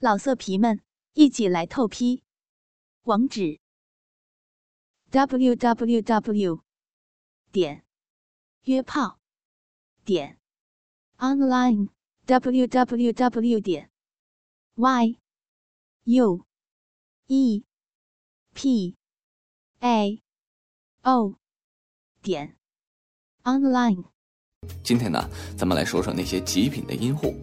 老色皮们，一起来透批！网址：w w w 点约炮点 online w w w 点 y u e p a o 点 online。今天呢，咱们来说说那些极品的阴户，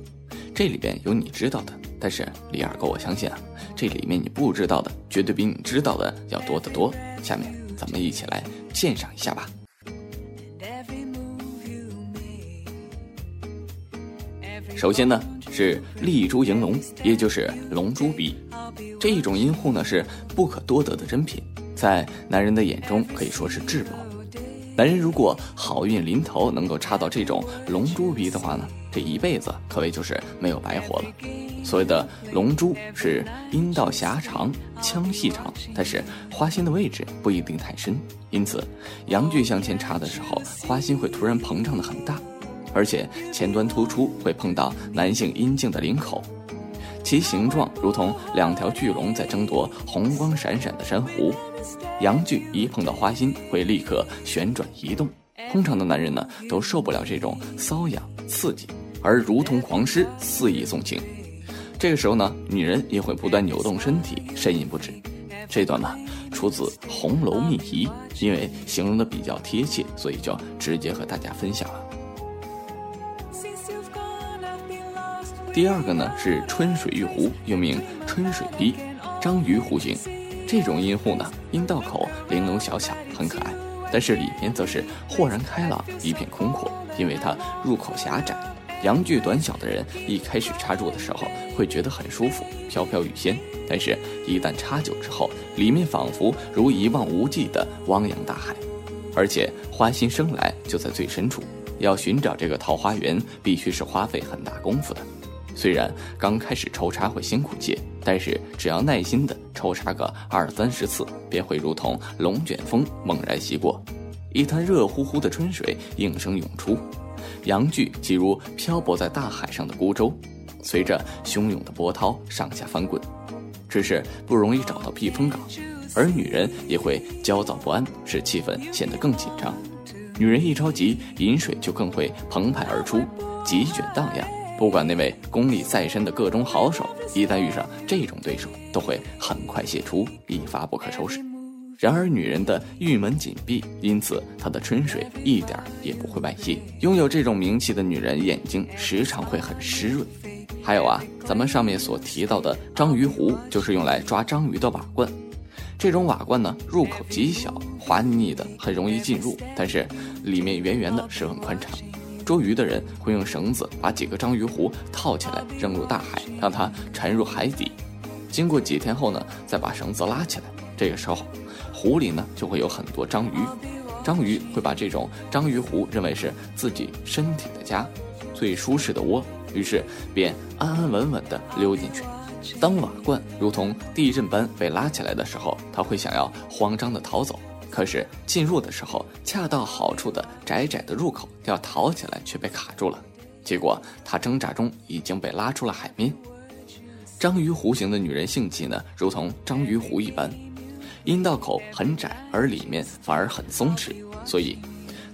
这里边有你知道的。但是李二哥，我相信啊，这里面你不知道的，绝对比你知道的要多得多。下面咱们一起来鉴赏一下吧。首先呢是丽珠迎龙，也就是龙珠鼻，这一种阴户呢是不可多得的珍品，在男人的眼中可以说是至宝。男人如果好运临头能够插到这种龙珠鼻的话呢，这一辈子可谓就是没有白活了。所谓的龙珠是阴道狭长，腔细长，但是花心的位置不一定太深，因此阳具向前插的时候，花心会突然膨胀的很大，而且前端突出会碰到男性阴茎的领口，其形状如同两条巨龙在争夺红光闪闪的珊瑚，阳具一碰到花心会立刻旋转移动，通常的男人呢都受不了这种瘙痒刺激，而如同狂狮肆意纵情。这个时候呢，女人也会不断扭动身体，呻吟不止。这段呢出自《红楼秘籍》，因为形容的比较贴切，所以就直接和大家分享了。第二个呢是春水玉壶，又名春水滴，章鱼壶形。这种阴户呢，阴道口玲珑小巧，很可爱，但是里面则是豁然开朗，一片空阔，因为它入口狭窄。阳具短小的人一开始插入的时候会觉得很舒服，飘飘欲仙。但是，一旦插久之后，里面仿佛如一望无际的汪洋大海，而且花心生来就在最深处，要寻找这个桃花源，必须是花费很大功夫的。虽然刚开始抽插会辛苦些，但是只要耐心的抽插个二三十次，便会如同龙卷风猛然袭过，一滩热乎乎的春水应声涌出。阳具即如漂泊在大海上的孤舟，随着汹涌的波涛上下翻滚，只是不容易找到避风港，而女人也会焦躁不安，使气氛显得更紧张。女人一着急，饮水就更会澎湃而出，急卷荡漾。不管那位功力再深的各中好手，一旦遇上这种对手，都会很快泄出，一发不可收拾。然而，女人的玉门紧闭，因此她的春水一点也不会外泄。拥有这种名气的女人，眼睛时常会很湿润。还有啊，咱们上面所提到的章鱼壶，就是用来抓章鱼的瓦罐。这种瓦罐呢，入口极小，滑腻腻的，很容易进入，但是里面圆圆的，十分宽敞。捉鱼的人会用绳子把几个章鱼壶套起来，扔入大海，让它沉入海底。经过几天后呢，再把绳子拉起来，这个时候。湖里呢就会有很多章鱼，章鱼会把这种章鱼湖认为是自己身体的家，最舒适的窝，于是便安安稳稳地溜进去。当瓦罐如同地震般被拉起来的时候，他会想要慌张地逃走，可是进入的时候恰到好处的窄窄的入口要逃起来却被卡住了，结果他挣扎中已经被拉出了海面。章鱼弧形的女人性器呢，如同章鱼湖一般。阴道口很窄，而里面反而很松弛，所以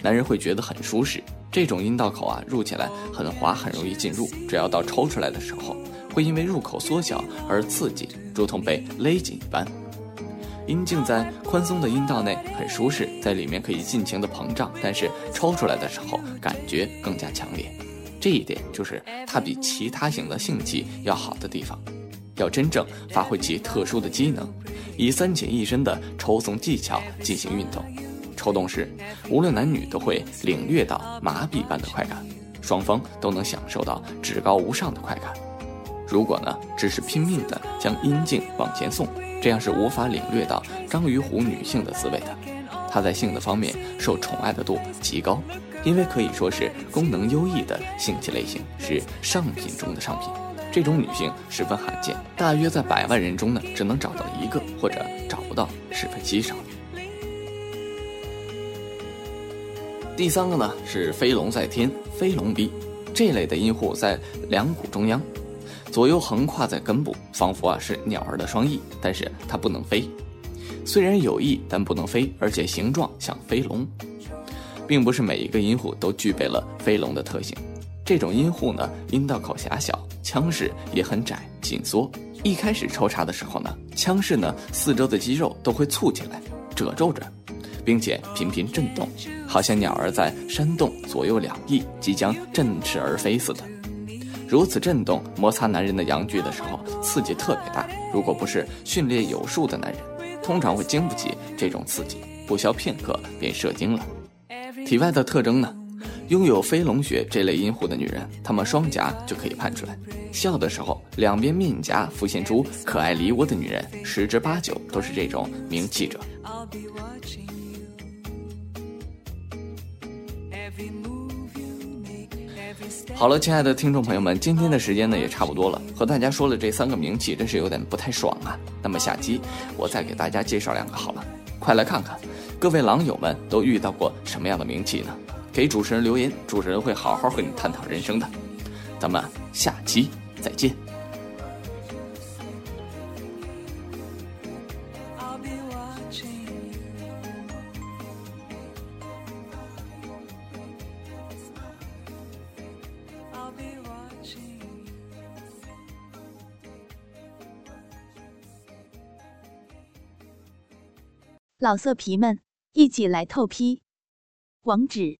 男人会觉得很舒适。这种阴道口啊，入起来很滑，很容易进入。只要到抽出来的时候，会因为入口缩小而刺激，如同被勒紧一般。阴茎在宽松的阴道内很舒适，在里面可以尽情的膨胀，但是抽出来的时候感觉更加强烈。这一点就是它比其他型的性器要好的地方。要真正发挥其特殊的机能。以三浅一深的抽送技巧进行运动，抽动时，无论男女都会领略到麻痹般的快感，双方都能享受到至高无上的快感。如果呢，只是拼命的将阴茎往前送，这样是无法领略到章鱼湖女性的滋味的。她在性的方面受宠爱的度极高，因为可以说是功能优异的性器类型，是上品中的上品。这种女性十分罕见，大约在百万人中呢，只能找到一个，或者找不到，十分稀少。第三个呢是飞龙在天，飞龙鼻，这类的阴户在两股中央，左右横跨在根部，仿佛啊是鸟儿的双翼，但是它不能飞。虽然有翼，但不能飞，而且形状像飞龙，并不是每一个阴户都具备了飞龙的特性。这种阴户呢，阴道口狭小，腔室也很窄紧缩。一开始抽插的时候呢，腔室呢四周的肌肉都会蹙起来，褶皱着，并且频频震动，好像鸟儿在扇动左右两翼，即将振翅而飞似的。如此震动摩擦男人的阳具的时候，刺激特别大。如果不是训练有素的男人，通常会经不起这种刺激，不消片刻便射精了。体外的特征呢？拥有飞龙穴这类阴户的女人，她们双颊就可以看出来。笑的时候，两边面颊浮现出可爱梨涡的女人，十之八九都是这种名气者。好了，亲爱的听众朋友们，今天的时间呢也差不多了，和大家说了这三个名气，真是有点不太爽啊。那么下期我再给大家介绍两个好了，快来看看，各位狼友们都遇到过什么样的名气呢？给主持人留言，主持人会好好和你探讨人生的。咱们下期再见。老色皮们，一起来透批！网址